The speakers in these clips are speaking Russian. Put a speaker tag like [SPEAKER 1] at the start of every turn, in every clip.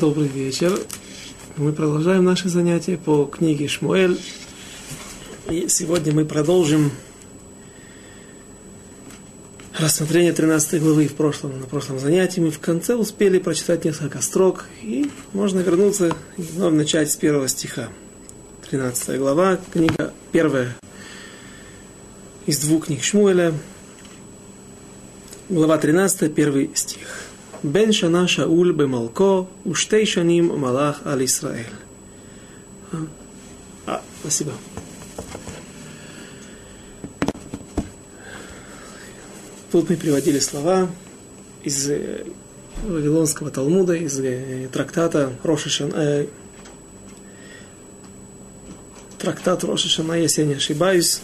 [SPEAKER 1] Добрый вечер. Мы продолжаем наши занятия по книге Шмуэль. И сегодня мы продолжим рассмотрение 13 главы в прошлом, на прошлом занятии. Мы в конце успели прочитать несколько строк, и можно вернуться и вновь начать с первого стиха. 13 глава, книга первая из двух книг Шмуэля, глава 13, первый стих. בן שנה שאול במלכו ושתי שנים מלך על ישראל. А, спасибо. Тут мы приводили слова из э, Вавилонского Талмуда, из э, трактата Рошишан, э, трактат Рошишана, если я не ошибаюсь,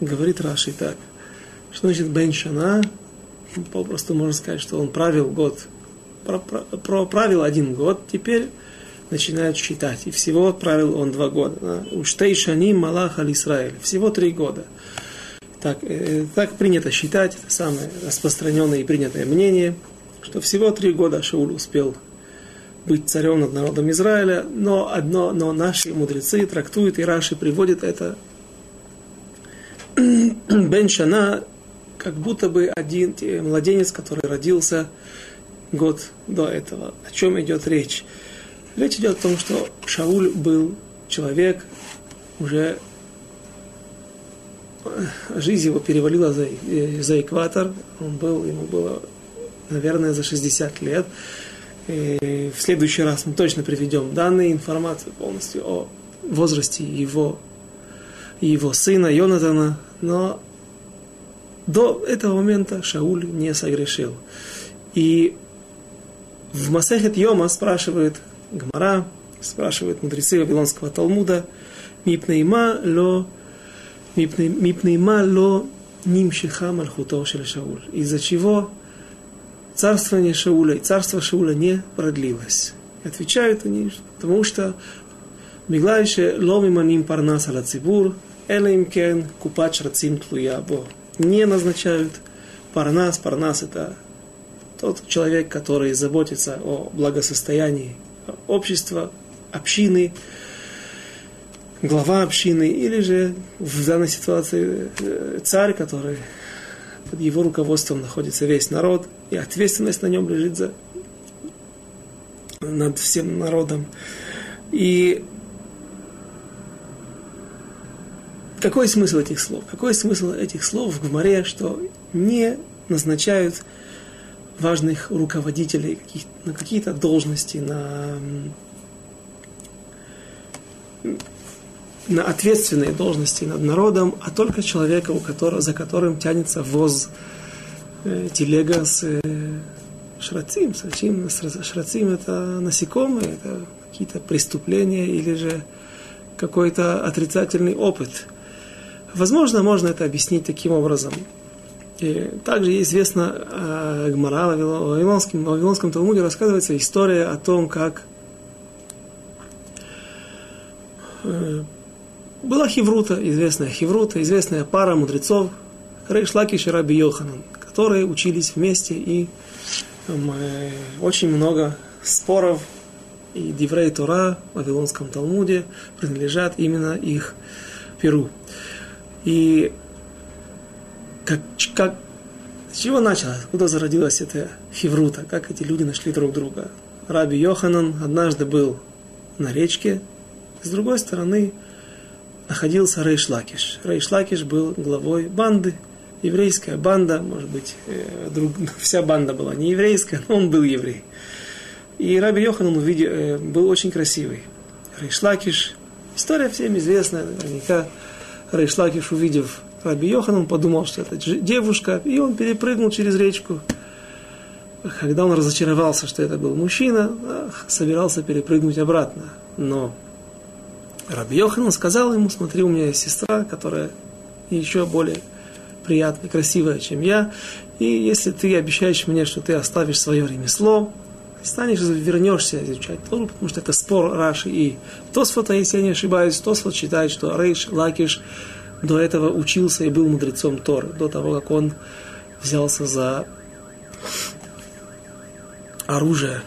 [SPEAKER 1] говорит Раши так, что значит Бен Шана, попросту можно сказать, что он правил год, правил один год, теперь начинают считать. И всего правил он два года. Уштей шаним малах аль Исраэль. Всего три года. Так, э, так принято считать, это самое распространенное и принятое мнение, что всего три года Шауль успел быть царем над народом Израиля, но одно, но наши мудрецы трактуют, и Раши приводит это Бен Шана как будто бы один младенец, который родился год до этого. О чем идет речь? Речь идет о том, что Шауль был человек, уже э, жизнь его перевалила за, э, за экватор, он был, ему было, наверное, за 60 лет. И в следующий раз мы точно приведем данные, информацию полностью о возрасте его, его сына Йонатана, но до этого момента Шауль не согрешил. И в Масехет Йома спрашивает Гмара, спрашивают мудрецы Вавилонского Талмуда, Мипнейма ло Мипнейма ло нимшиха мальхуто шель Шауль. Из-за чего царствование Шауля и царство Шауля не продлилось. Отвечают они, потому что Миглайше ломиманим парнас аля цибур, элеймкен купач рацим тлуя бо не назначают парнас. Парнас – это тот человек, который заботится о благосостоянии общества, общины, глава общины, или же в данной ситуации э, царь, который под его руководством находится весь народ, и ответственность на нем лежит за, над всем народом. И Какой смысл этих слов? Какой смысл этих слов в Гмаре, что не назначают важных руководителей на какие-то должности, на, на ответственные должности над народом, а только человека, у которого, за которым тянется воз э, телега с э, шрацим. Шрацим, шрацим это насекомые, это какие-то преступления или же какой-то отрицательный опыт – Возможно, можно это объяснить таким образом. И также известно э, Гмара в Вавилонском, в Вавилонском Талмуде рассказывается история о том, как э, была Хеврута, известная Хеврута, известная пара мудрецов, Рейш Лакиш и Раби Йоханан, которые учились вместе, и э, очень много споров и Диврей Тора в Вавилонском Талмуде принадлежат именно их перу. И как, как, с чего началось? Куда зародилась эта хеврута? Как эти люди нашли друг друга? Раби Йоханан однажды был на речке, с другой стороны находился Рейш Лакиш. Рейш Лакиш был главой банды, еврейская банда, может быть, э, друг, вся банда была не еврейская, но он был еврей. И Раби Йоханан увидел, э, был очень красивый. Рейш Лакиш, история всем известная, наверняка Рейш Лакиш, увидев Раби Йоханан, подумал, что это девушка, и он перепрыгнул через речку. Когда он разочаровался, что это был мужчина, собирался перепрыгнуть обратно. Но Раби Йоханан сказал ему, смотри, у меня есть сестра, которая еще более приятная, красивая, чем я, и если ты обещаешь мне, что ты оставишь свое ремесло, станешь, вернешься изучать Тору, потому что это спор Раши и Тосфота, если я не ошибаюсь, Тосфот считает, что Рейш Лакиш до этого учился и был мудрецом Торы, до того, как он взялся за оружия.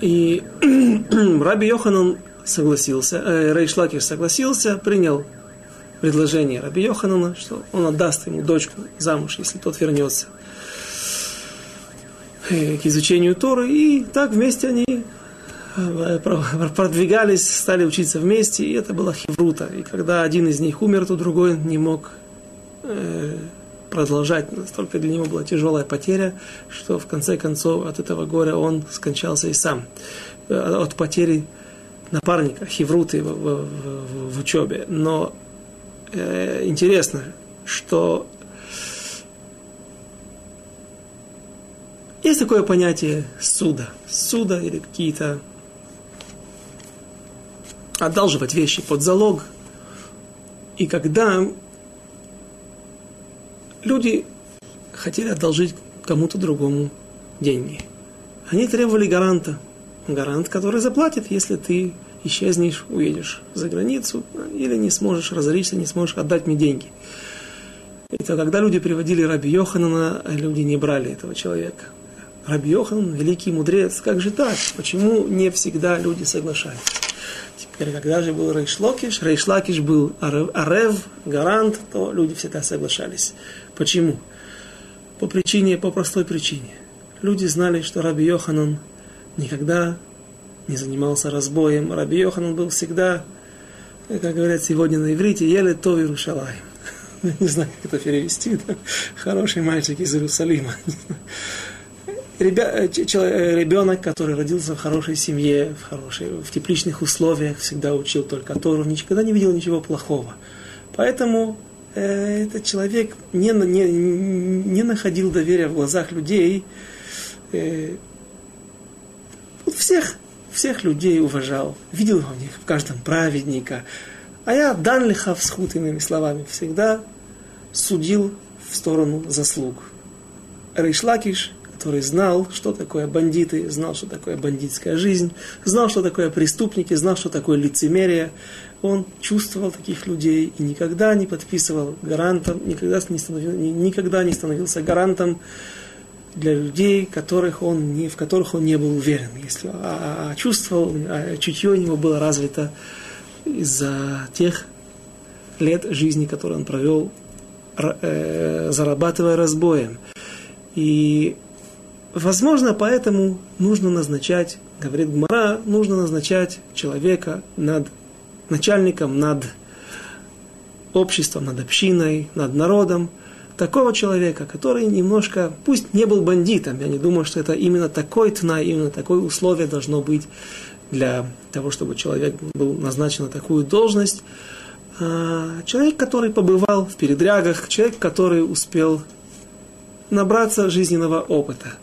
[SPEAKER 1] И Раби Йоханан согласился, э, Рейш Лакиш согласился, принял предложение Раби Йоханана, что он отдаст ему дочку замуж, если тот вернется к изучению Торы. И так вместе они э, продвигались, стали учиться вместе, и это была хеврута. И когда один из них умер, то другой не мог э, продолжать. Настолько для него была тяжелая потеря, что в конце концов от этого горя он скончался и сам. От потери напарника, хевруты в, в, в, в учебе. Но э, интересно, что есть такое понятие суда. Суда или какие-то одалживать вещи под залог. И когда люди хотели одолжить кому-то другому деньги, они требовали гаранта. Гарант, который заплатит, если ты исчезнешь, уедешь за границу, или не сможешь разориться, не сможешь отдать мне деньги. Это когда люди приводили Раби Йоханана, люди не брали этого человека. Раби Йохан, великий мудрец, как же так? Почему не всегда люди соглашаются? Теперь, когда же был Рейшлокиш, Рейшлакиш был Арев, гарант, то люди всегда соглашались. Почему? По причине, по простой причине. Люди знали, что Раби Йоханан никогда не занимался разбоем. Раби Йоханан был всегда, как говорят сегодня на иврите, еле то Иерушалай. Не знаю, как это перевести. Хороший мальчик из Иерусалима. Ребенок, который родился в хорошей семье, в, хорошей, в тепличных условиях, всегда учил только Тору, никогда не видел ничего плохого. Поэтому э, этот человек не, не, не находил доверия в глазах людей. Э, всех всех людей уважал, видел в них в каждом праведника. А я дан лихав схуд, иными словами, всегда судил в сторону заслуг. Рейшлакиш, который знал, что такое бандиты, знал, что такое бандитская жизнь, знал, что такое преступники, знал, что такое лицемерие, он чувствовал таких людей и никогда не подписывал гарантом, никогда не, становил, никогда не становился гарантом для людей, которых он не, в которых он не был уверен. Если, а, а чувствовал, а чутье у него было развито из-за тех лет жизни, которые он провел, э, зарабатывая разбоем. И, возможно, поэтому нужно назначать, говорит Гмара, нужно назначать человека над начальником, над обществом, над общиной, над народом, такого человека, который немножко, пусть не был бандитом, я не думаю, что это именно такой тна, именно такое условие должно быть для того, чтобы человек был назначен на такую должность. А, человек, который побывал в передрягах, человек, который успел набраться жизненного опыта.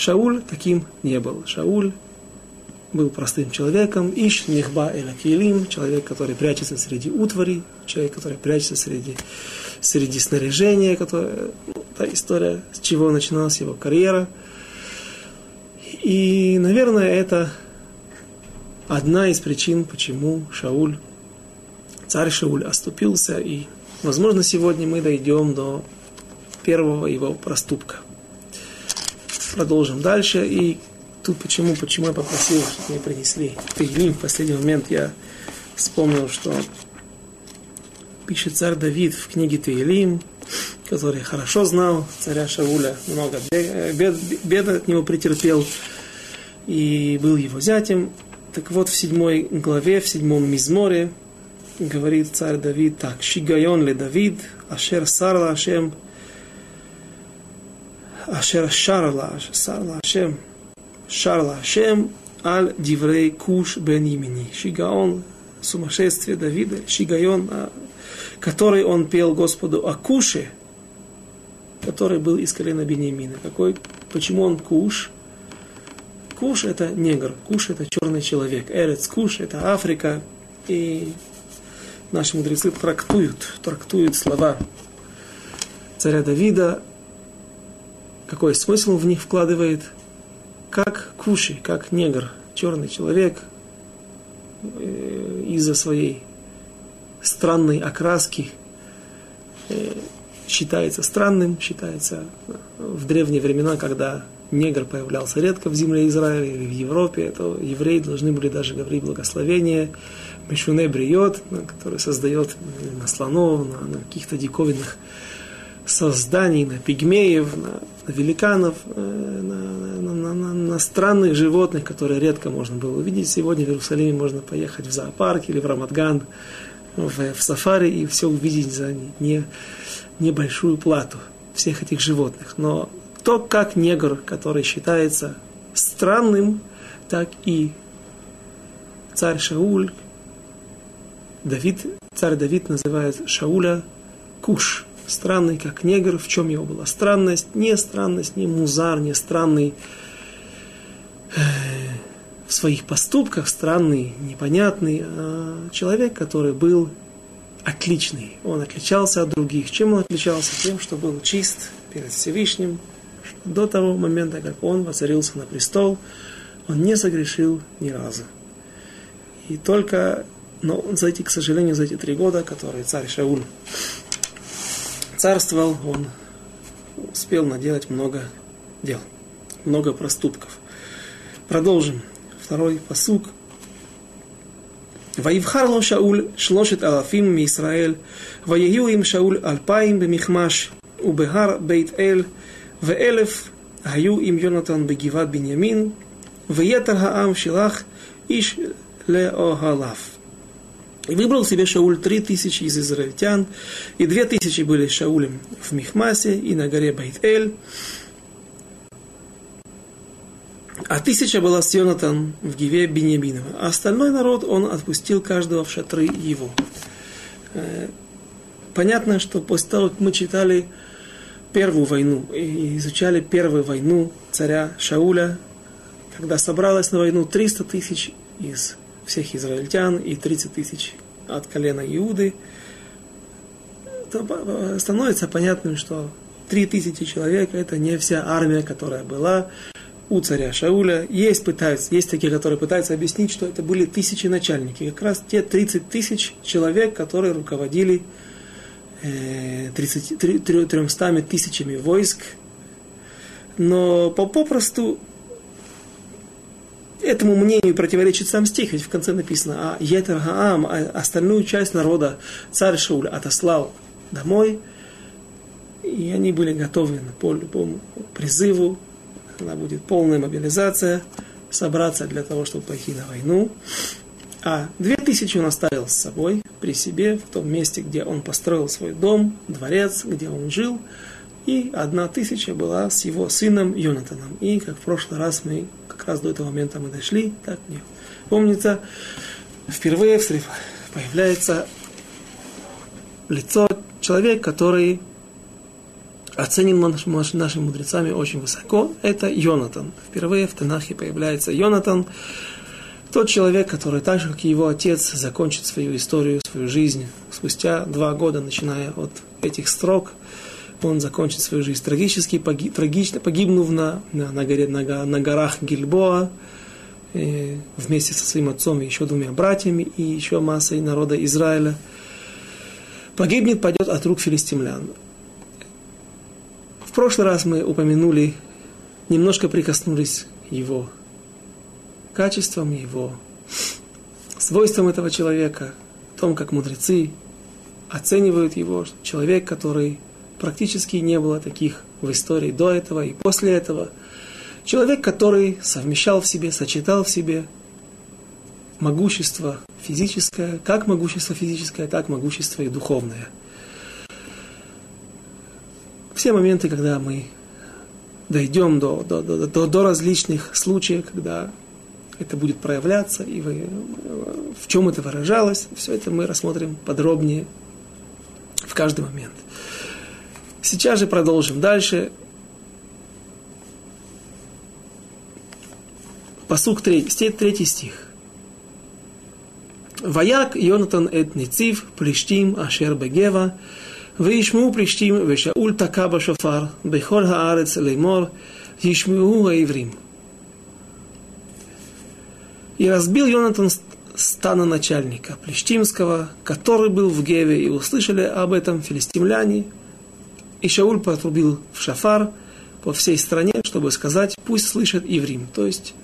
[SPEAKER 1] Шауль таким не был. Шауль был простым человеком, ищ нехба эла килим, человек, который прячется среди утвари, человек, который прячется среди среди снаряжения, которое, ну, та история, с чего начиналась его карьера. И, наверное, это одна из причин, почему Шауль, царь Шауль оступился, и, возможно, сегодня мы дойдем до первого его проступка. Продолжим дальше, и тут почему, почему я попросил, чтобы мне принесли Тегилим, в последний момент я вспомнил, что пишет царь Давид в книге Таилим, который хорошо знал царя Шауля, много бед, бед от него претерпел и был его зятем. Так вот, в седьмой главе, в седьмом мизморе, говорит царь Давид так, «Шигайон ле Давид, ашер сарла Ашем, ашер шарла, сарла Ашем, шарла Ашем, аль диврей куш бен имени». Шигаон, сумасшествие Давида, Шигайон, который он пел Господу о Куше, который был из колена Бениамина. Какой, почему он Куш? Куш это негр, Куш это черный человек, Эрец Куш это Африка. И наши мудрецы трактуют, трактуют слова царя Давида, какой смысл в них вкладывает, как Куши, как негр, черный человек, э, из-за своей странной окраски э, считается странным, считается в древние времена, когда негр появлялся редко в земле Израиля или в Европе, то евреи должны были даже говорить благословение. Мишуне Бриот, который создает на слонов, на каких-то диковинных созданий, на пигмеев, на, на великанов, э, на, на, на, на, странных животных, которые редко можно было увидеть. Сегодня в Иерусалиме можно поехать в зоопарк или в Рамадган, в, в сафари и все увидеть за не, небольшую плату всех этих животных. Но то, как негр, который считается странным, так и царь Шауль, Давид, царь Давид называет Шауля Куш, странный как негр. В чем его была странность? Не странность, не музар, не странный э, в своих поступках, странный, непонятный, а человек, который был отличный. Он отличался от других. Чем он отличался? Тем, что был чист перед Всевышним, до того момента, как он воцарился на престол, он не согрешил ни разу. И только, но за эти, к сожалению, за эти три года, которые царь Шауль царствовал, он успел наделать много дел, много проступков. Продолжим. Второй посук. ויבחר לו שאול שלושת אלפים מישראל, ויהיו עם שאול אלפיים במכמש ובהר בית אל, ואלף היו עם יונתן בגבעת בנימין, ויתר העם שלח איש לאוהליו. И выбрал себе Шауль три тысячи из израильтян, и две тысячи были Шаулем в Михмасе и на горе Байт-Эль, а тысяча была с Йонатан в Гиве Беньяминова. А остальной народ он отпустил каждого в шатры его. Понятно, что после того, как мы читали первую войну и изучали первую войну царя Шауля, когда собралось на войну 300 тысяч из всех израильтян и 30 тысяч от колена Иуды, то становится понятным, что 3000 человек это не вся армия, которая была у царя Шауля. Есть, пытаются, есть такие, которые пытаются объяснить, что это были тысячи начальники. Как раз те 30 тысяч человек, которые руководили 30, 300 тысячами войск. Но попросту этому мнению противоречит сам стих, ведь в конце написано, а Етер Гаам, а остальную часть народа царь Шауль отослал домой, и они были готовы по любому призыву, когда будет полная мобилизация, собраться для того, чтобы пойти на войну. А две тысячи он оставил с собой, при себе, в том месте, где он построил свой дом, дворец, где он жил. И одна тысяча была с его сыном Йонатаном. И, как в прошлый раз мы, как раз до этого момента мы дошли, так мне помнится, впервые в появляется лицо человека, который оценен нашими мудрецами очень высоко. Это Йонатан. Впервые в Танахе появляется Йонатан, тот человек, который так же, как и его отец, закончит свою историю, свою жизнь спустя два года, начиная от этих строк, он закончит свою жизнь трагически, погиб, трагично, погибнув на, на, на, горе, на, на горах Гильбоа, э, вместе со своим отцом и еще двумя братьями, и еще массой народа Израиля. Погибнет, пойдет от рук филистимлян. В прошлый раз мы упомянули, немножко прикоснулись его качествам его, свойствам этого человека, о том, как мудрецы оценивают его, человек, который практически не было таких в истории до этого и после этого. Человек, который совмещал в себе, сочетал в себе могущество физическое, как могущество физическое, так могущество и духовное. Все моменты, когда мы дойдем до, до, до, до, до различных случаев, когда это будет проявляться, и вы, в чем это выражалось, все это мы рассмотрим подробнее в каждый момент. Сейчас же продолжим дальше. Посук 3, третий стих. Ваяк Йонатан эт Ницив, Плештим, Ашер Бегева, Вишму Плештим, Вешауль Такаба Шофар, Бехор Хаарец Леймор, Ишму Гаеврим. И разбил Йонатан стана начальника Плештимского, который был в Геве, и услышали об этом филистимляне, и Шауль потрубил в шафар, по всей стране, чтобы сказать, пусть слышит Иврим. То есть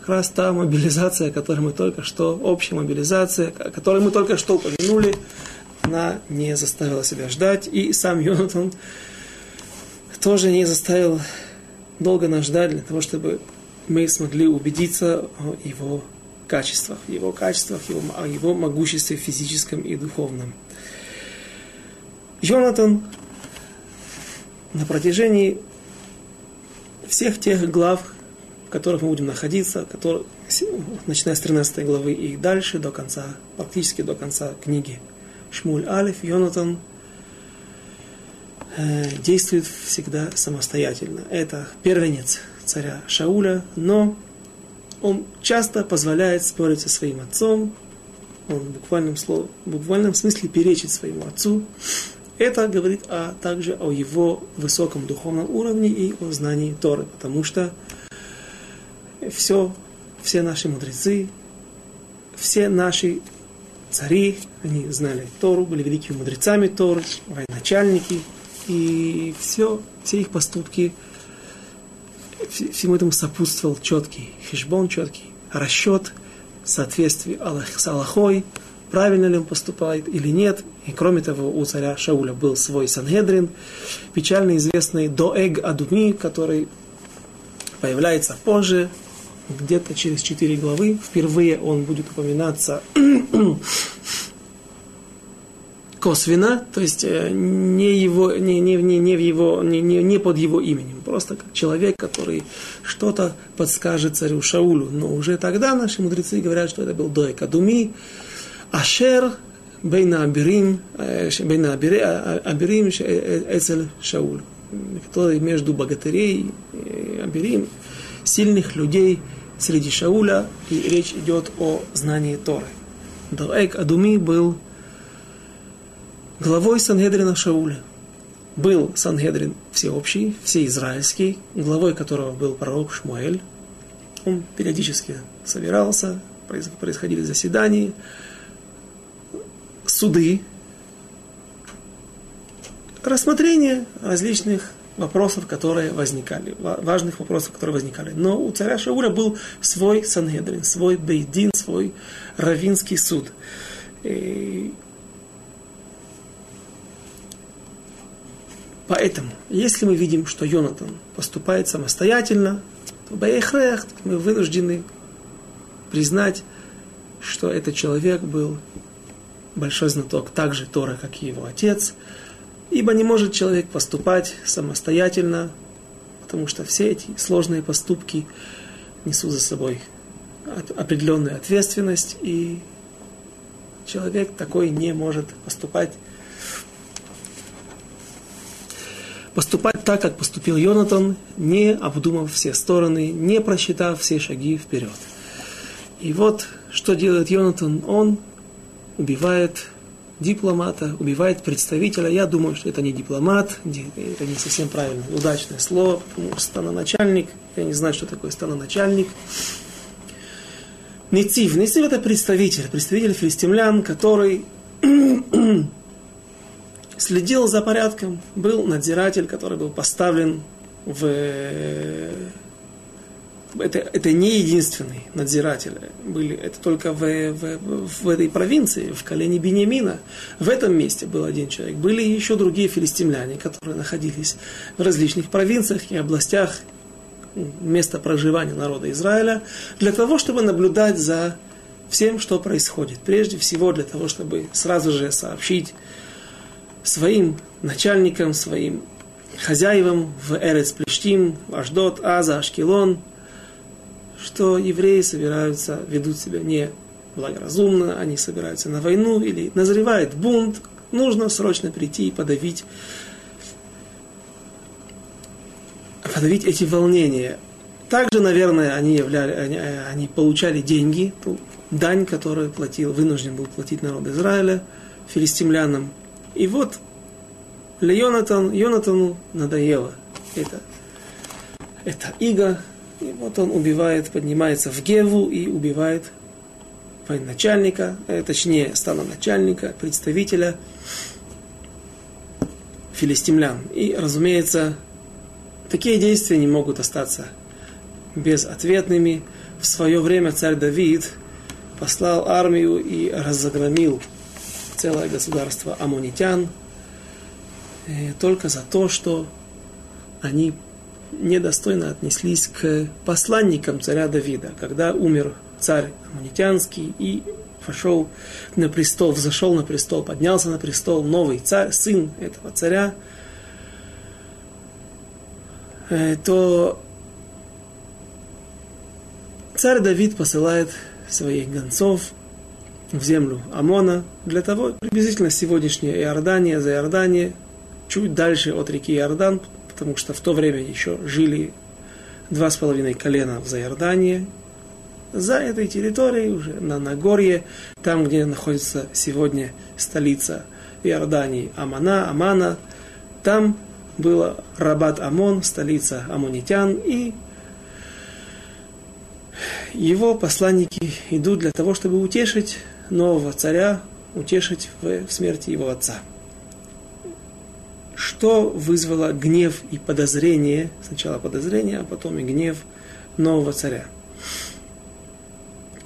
[SPEAKER 1] как раз та мобилизация, о которой мы только что, общая мобилизация, о которой мы только что упомянули, она не заставила себя ждать. И сам Йонатан тоже не заставил долго нас ждать для того, чтобы мы смогли убедиться о его качествах, его качествах, его, о его могуществе физическом и духовном. Йонатан на протяжении всех тех глав, в которых мы будем находиться, которые, начиная с 13 главы и дальше до конца, практически до конца книги Шмуль Алиф, Йонатан э, действует всегда самостоятельно. Это первенец царя Шауля, но он часто позволяет спорить со своим отцом, он в буквальном, слове, в буквальном смысле перечит своему отцу, это говорит а также о его высоком духовном уровне и о знании Торы, потому что все, все наши мудрецы, все наши цари, они знали Тору, были великими мудрецами Торы, военачальники, и все, все их поступки, всему этому сопутствовал четкий хешбон, четкий расчет, соответствие с Аллахой, правильно ли он поступает или нет. И кроме того, у царя Шауля был свой Сангедрин, печально известный Доэг Адуми, который появляется позже, где-то через четыре главы. Впервые он будет упоминаться косвенно, то есть э, не, его, не, не, не, не, в его, не, не, не под его именем, просто как человек, который что-то подскажет царю Шаулю. Но уже тогда наши мудрецы говорят, что это был Доек Адуми, Ашер בין האבירים, בין האבירים אצל שאול, который между богатырей, аберим, сильных людей среди Шауля, и речь идет о знании Торы. Доэк Адуми был главой Сангедрина Шауля. Был Сангедрин всеобщий, всеизраильский, главой которого был пророк Шмуэль. Он периодически собирался, происходили заседания, суды, рассмотрение различных вопросов, которые возникали, важных вопросов, которые возникали. Но у царя Шауля был свой Сангедрин, свой Бейдин, свой равинский суд. И Поэтому, если мы видим, что Йонатан поступает самостоятельно, то Бейхрех мы вынуждены признать, что этот человек был большой знаток также Тора, как и его отец, ибо не может человек поступать самостоятельно, потому что все эти сложные поступки несут за собой определенную ответственность, и человек такой не может поступать поступать так, как поступил Йонатан, не обдумав все стороны, не просчитав все шаги вперед. И вот, что делает Йонатан? Он убивает дипломата, убивает представителя. Я думаю, что это не дипломат, это не совсем правильное, удачное слово, потому что становначальник, я не знаю, что такое становначальник. Нецив. Нецив это представитель, представитель филистимлян, который следил за порядком, был надзиратель, который был поставлен в это, это не единственный надзиратель. Были, это только в, в, в этой провинции, в колене Бениамина. В этом месте был один человек. Были еще другие филистимляне, которые находились в различных провинциях и областях места проживания народа Израиля, для того, чтобы наблюдать за всем, что происходит. Прежде всего для того, чтобы сразу же сообщить своим начальникам, своим хозяевам в Эрец Плештим, Аждот, Аза, Ашкелон – что евреи собираются, ведут себя не благоразумно, они собираются на войну или назревает бунт, нужно срочно прийти и подавить, подавить эти волнения. Также, наверное, они, являли, они, они получали деньги, ту дань, которую платил, вынужден был платить народ Израиля, филистимлянам. И вот для Йонатан, Йонатану надоело это, это иго, и вот он убивает, поднимается в Геву и убивает военачальника, э, точнее, начальника, представителя филистимлян. И, разумеется, такие действия не могут остаться безответными. В свое время царь Давид послал армию и разогромил целое государство амунитян э, только за то, что они недостойно отнеслись к посланникам царя Давида. Когда умер царь амунитянский и пошел на престол, взошел на престол, поднялся на престол новый царь, сын этого царя, э, то царь Давид посылает своих гонцов в землю Амона для того, приблизительно сегодняшняя Иордания, за Иордания, чуть дальше от реки Иордан, потому что в то время еще жили два с половиной колена в Заордании, за этой территорией, уже на Нагорье, там, где находится сегодня столица Иордании, Амана, Амана, там было Рабат Амон, столица амунитян, и его посланники идут для того, чтобы утешить нового царя, утешить в смерти его отца. Что вызвало гнев и подозрение, сначала подозрение, а потом и гнев нового царя?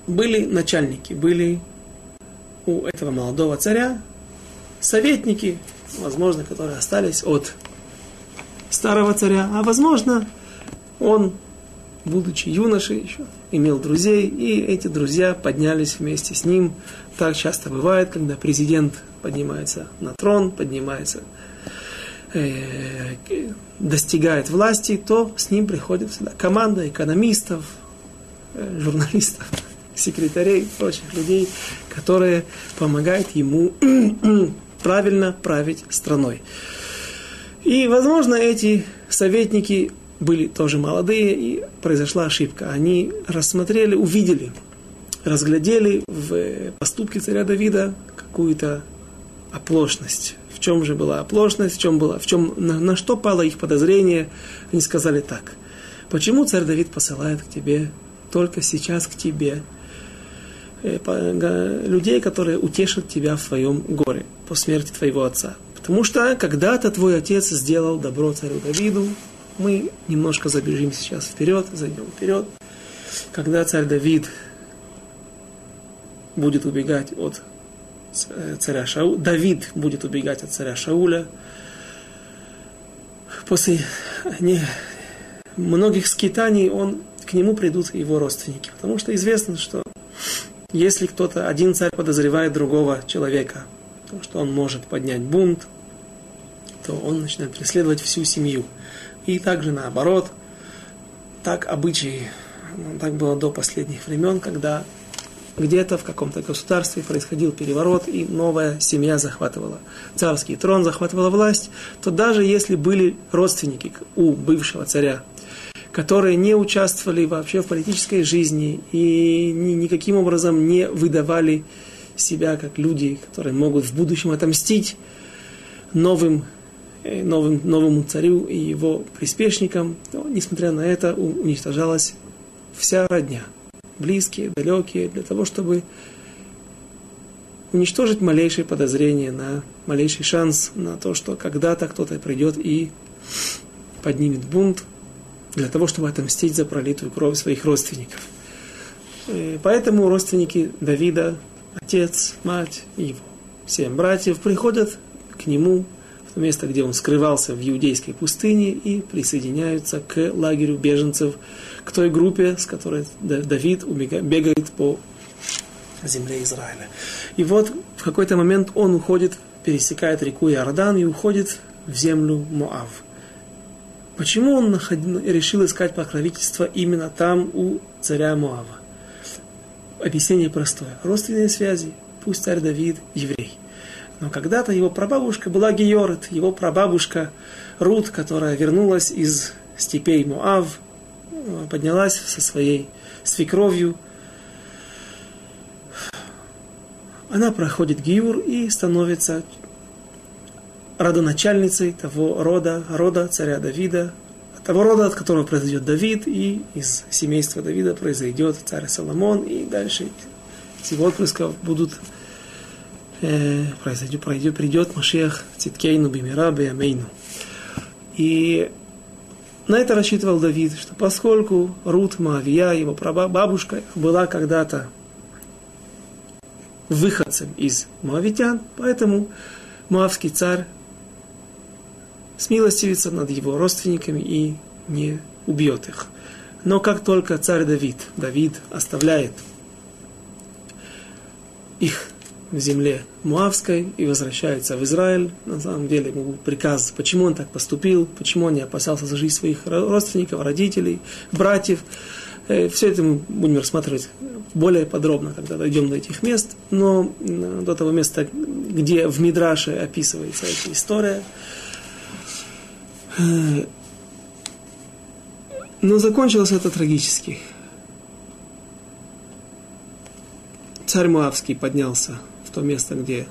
[SPEAKER 1] были начальники, были у этого молодого царя советники, возможно, которые остались от старого царя, а возможно, он, будучи юношей еще, имел друзей, и эти друзья поднялись вместе с ним. Так часто бывает, когда президент поднимается на трон, поднимается, э, достигает власти, то с ним приходит всегда команда экономистов, э, журналистов, секретарей, прочих людей, которые помогают ему правильно править страной. И, возможно, эти советники были тоже молодые, и произошла ошибка. Они рассмотрели, увидели, разглядели в поступке царя Давида какую-то оплошность. В чем же была оплошность, в чем, была, в чем, на, на что пало их подозрение? Они сказали так. Почему царь Давид посылает к тебе, только сейчас к тебе, Э, людей, которые утешат тебя в твоем горе по смерти твоего отца. Потому что когда-то твой отец сделал добро царю Давиду. Мы немножко забежим сейчас вперед, зайдем вперед. Когда царь Давид будет убегать от царя Шауля, Давид будет убегать от царя Шауля, после не, многих скитаний он, к нему придут его родственники. Потому что известно, что если кто-то, один царь подозревает другого человека, то, что он может поднять бунт, то он начинает преследовать всю семью. И также наоборот, так обычаи, ну, так было до последних времен, когда где-то в каком-то государстве происходил переворот, и новая семья захватывала. Царский трон, захватывала власть, то даже если были родственники у бывшего царя, которые не участвовали вообще в политической жизни и ни, никаким образом не выдавали себя как люди, которые могут в будущем отомстить новым, э, новым, новому царю и его приспешникам, но, несмотря на это, уничтожалась вся родня, близкие, далекие, для того, чтобы уничтожить малейшее подозрение на малейший шанс на то, что когда-то кто-то придет и поднимет бунт, для того, чтобы отомстить за пролитую кровь своих родственников. И поэтому родственники Давида, отец, мать его семь братьев приходят к нему в то место, где он скрывался в иудейской пустыне и присоединяются к лагерю беженцев, к той группе, с которой Давид бегает по земле Израиля. И вот в какой-то момент он уходит, пересекает реку Иордан и уходит в землю Моав – Почему он решил искать покровительство именно там, у царя Муава? Объяснение простое. Родственные связи. Пусть царь Давид еврей. Но когда-то его прабабушка была Георет, его прабабушка Рут, которая вернулась из степей Муав, поднялась со своей свекровью. Она проходит Гиюр и становится родоначальницей того рода, рода царя Давида, того рода, от которого произойдет Давид, и из семейства Давида произойдет царь Соломон, и дальше из его будут э, произойдет, пройдет, придет Машех Циткейну Бимира Беямейну. И на это рассчитывал Давид, что поскольку Рут Маавия, его бабушка, была когда-то выходцем из Моавитян, поэтому Моавский царь смилостивится над его родственниками и не убьет их. Но как только царь Давид, Давид оставляет их в земле Муавской и возвращается в Израиль. На самом деле ему приказ, почему он так поступил, почему он не опасался за жизнь своих родственников, родителей, братьев. Э, Все это мы будем рассматривать более подробно, когда дойдем до этих мест. Но до того места, где в Мидраше описывается эта история, э, но закончилось это трагически. Царь Муавский поднялся в то место, где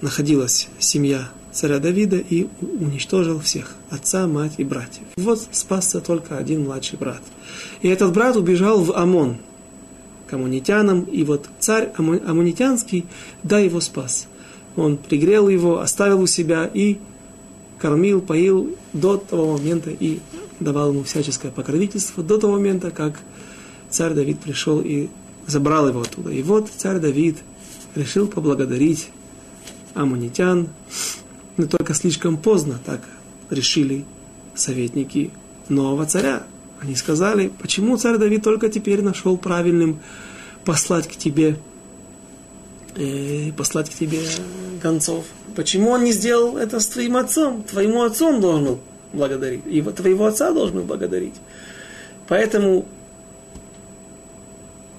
[SPEAKER 1] находилась семья царя Давида и уничтожил всех, отца, мать и братьев. Вот спасся только один младший брат. И этот брат убежал в Амон, к амунитянам, и вот царь амунитянский, да, его спас. Он пригрел его, оставил у себя и кормил, поил до того момента и давал ему всяческое покровительство, до того момента, как царь Давид пришел и забрал его оттуда. И вот царь Давид решил поблагодарить амунитян, но только слишком поздно так решили советники нового царя. Они сказали, почему царь Давид только теперь нашел правильным послать к тебе э, послать к тебе гонцов. Почему он не сделал это с твоим отцом? Твоему отцу он должен был благодарить. И твоего отца должен был благодарить. Поэтому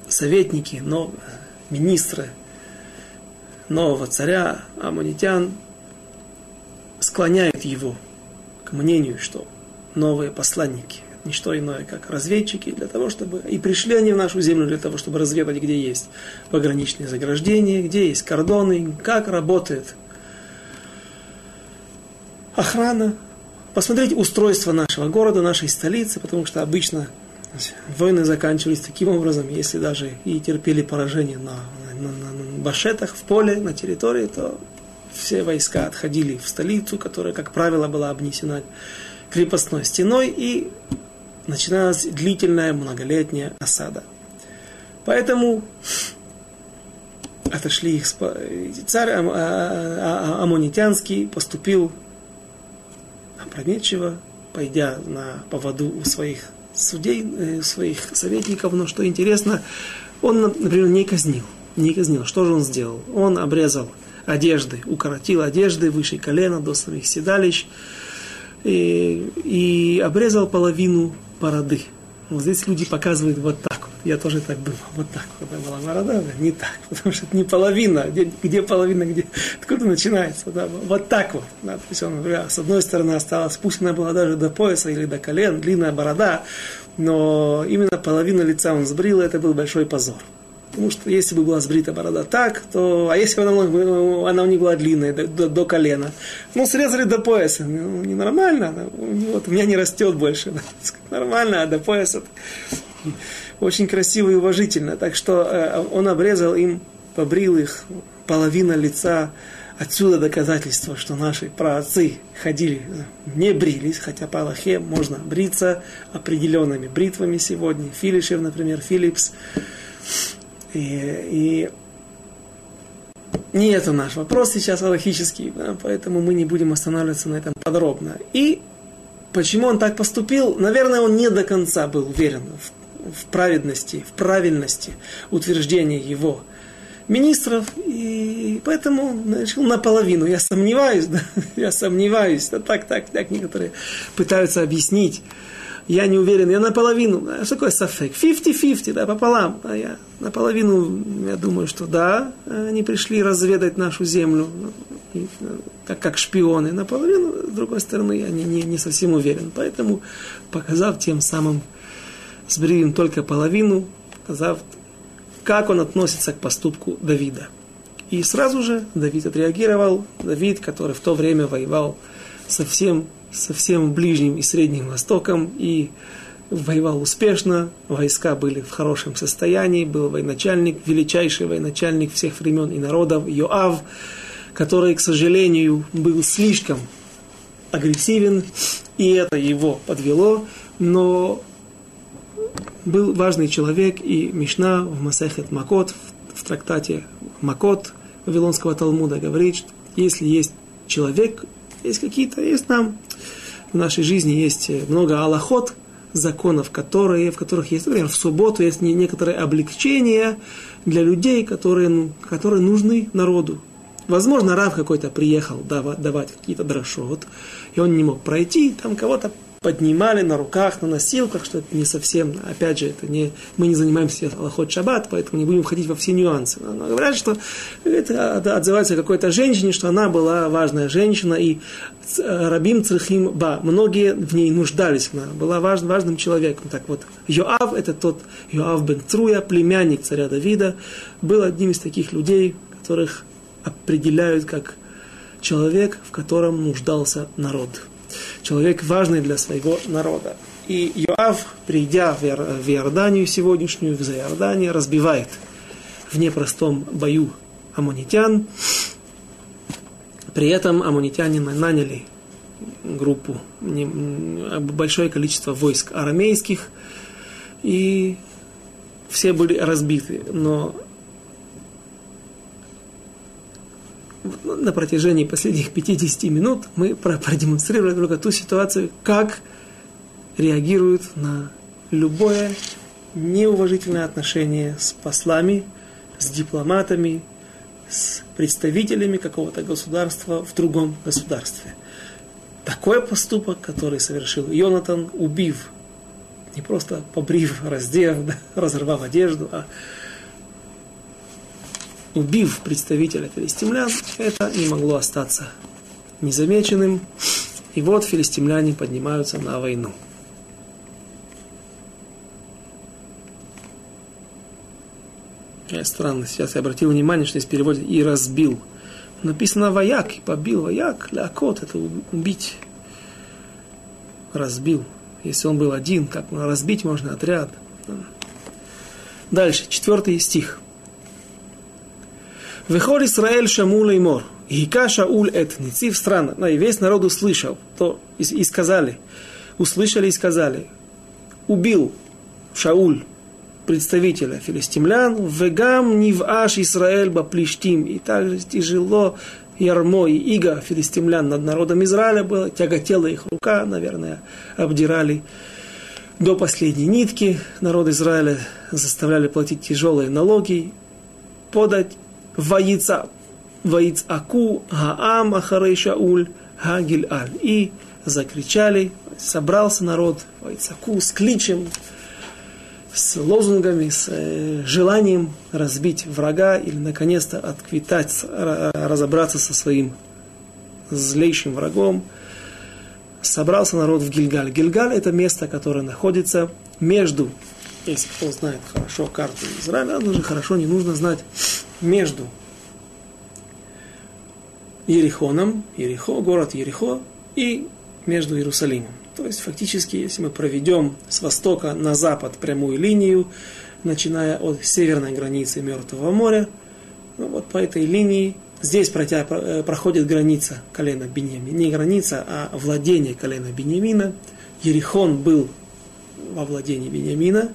[SPEAKER 1] советники, но министры нового царя Амунитян склоняют его к мнению, что новые посланники – не что иное, как разведчики, для того, чтобы... И пришли они в нашу землю для того, чтобы разведать, где есть пограничные заграждения, где есть кордоны, как работает охрана, посмотреть устройство нашего города, нашей столицы, потому что обычно войны заканчивались таким образом, если даже и терпели поражение на, на, на, башетах, в поле, на территории, то все войска отходили в столицу, которая, как правило, была обнесена крепостной стеной, и начиналась длительная многолетняя осада. Поэтому отошли их царь а, а, а, Амонитянский поступил опрометчиво, пойдя на поводу у своих судей, э, своих советников, но что интересно, он, например, не казнил. Не казнил. Что же он сделал? Он обрезал одежды, укоротил одежды выше колена до своих седалищ и, и обрезал половину бороды. Вот здесь люди показывают вот так. Я тоже так думал, вот так. Это была борода, да? не так, потому что это не половина. Где, где половина, где, откуда начинается? Да? Вот так вот. Да? То есть он, с одной стороны осталась, пусть она была даже до пояса или до колен, длинная борода, но именно половина лица он сбрил, это был большой позор. Потому что если бы была сбрита борода так, то... А если бы она, она у них была длинная, до, до, колена? Ну, срезали до пояса. Ну, ненормально. Вот у меня не растет больше. Нормально, а до пояса... Очень красиво и уважительно. Так что э, он обрезал им, побрил их, половина лица. Отсюда доказательство, что наши праотцы ходили, не брились, хотя по Аллахе можно бриться определенными бритвами сегодня. Филишев, например, Филипс и, и не это наш вопрос сейчас логический, да, поэтому мы не будем останавливаться на этом подробно. И почему он так поступил? Наверное, он не до конца был уверен в, в праведности, в правильности утверждения его министров, и поэтому решил наполовину. Я сомневаюсь, да, я сомневаюсь, да, так, так, так некоторые пытаются объяснить я не уверен, я наполовину, что такое сафек? 50-50, да, пополам. А я наполовину, я думаю, что да, они пришли разведать нашу землю, как, как шпионы. Наполовину, с другой стороны, я не, не, не совсем уверен. Поэтому, показав тем самым, сбрил им только половину, показав, как он относится к поступку Давида. И сразу же Давид отреагировал. Давид, который в то время воевал совсем со всем Ближним и Средним Востоком и воевал успешно, войска были в хорошем состоянии, был военачальник, величайший военачальник всех времен и народов, Йоав, который, к сожалению, был слишком агрессивен, и это его подвело. но был важный человек, и Мишна в Масехет Макот, в, трактате Макот Вавилонского Талмуда говорит, что если есть человек, есть какие-то, есть нам, в нашей жизни есть много аллахот, законов, которые, в которых есть, например, в субботу есть некоторые облегчения для людей, которые, ну, которые нужны народу. Возможно, Рав какой-то приехал давать, какие-то дрошот, и он не мог пройти, там кого-то поднимали на руках, на носилках, что это не совсем, опять же, это не, мы не занимаемся Аллахот Шаббат, поэтому не будем входить во все нюансы. Но говорят, что это отзывается какой-то женщине, что она была важная женщина, и Рабим Црахим Ба, многие в ней нуждались, она была важ, важным человеком. Так вот, Йоав, это тот Йоав бен Труя, племянник царя Давида, был одним из таких людей, которых определяют как человек, в котором нуждался народ человек важный для своего народа. И Йоав, придя в Иорданию сегодняшнюю, в Заиордание, разбивает в непростом бою аммонитян. При этом аммонитяне наняли группу, большое количество войск арамейских, и все были разбиты. Но на протяжении последних 50 минут мы продемонстрировали только ту ситуацию, как реагируют на любое неуважительное отношение с послами, с дипломатами, с представителями какого-то государства в другом государстве. Такой поступок, который совершил Йонатан, убив, не просто побрив, раздев, да, разорвав одежду, а убив представителя филистимлян, это не могло остаться незамеченным. И вот филистимляне поднимаются на войну. Странно, сейчас я обратил внимание, что здесь переводит «и разбил». Написано «вояк» и «побил». «Вояк», «лякот» — это убить. Разбил. Если он был один, как разбить можно отряд. Дальше, четвертый стих. Вехор Исраэль Шаму Леймор. Гика Шауль эт Ницив странно. Но и весь народ услышал. То, и, и сказали. Услышали и сказали. Убил Шауль представителя филистимлян, вегам ниваш Израиль баплиштим, и также тяжело ярмо и иго филистимлян над народом Израиля было, тяготела их рука, наверное, обдирали до последней нитки народ Израиля, заставляли платить тяжелые налоги, подать Ваица, Ваицаку Гаам Ахарей Шауль Хагиль Аль. И закричали, собрался народ Ваицаку с кличем, с лозунгами, с э, желанием разбить врага или наконец-то отквитать, разобраться со своим злейшим врагом. Собрался народ в Гильгаль. Гильгаль это место, которое находится между, если кто знает хорошо карту Израиля, даже хорошо не нужно знать между Ерихоном, Ерихо, город Ерихо, и между Иерусалимом. То есть фактически, если мы проведем с востока на запад прямую линию, начиная от северной границы Мертвого моря, ну, вот по этой линии здесь протя, э, проходит граница колена Беньямина. Не граница, а владение колена Беньямина. Ерихон был во владении Беньямина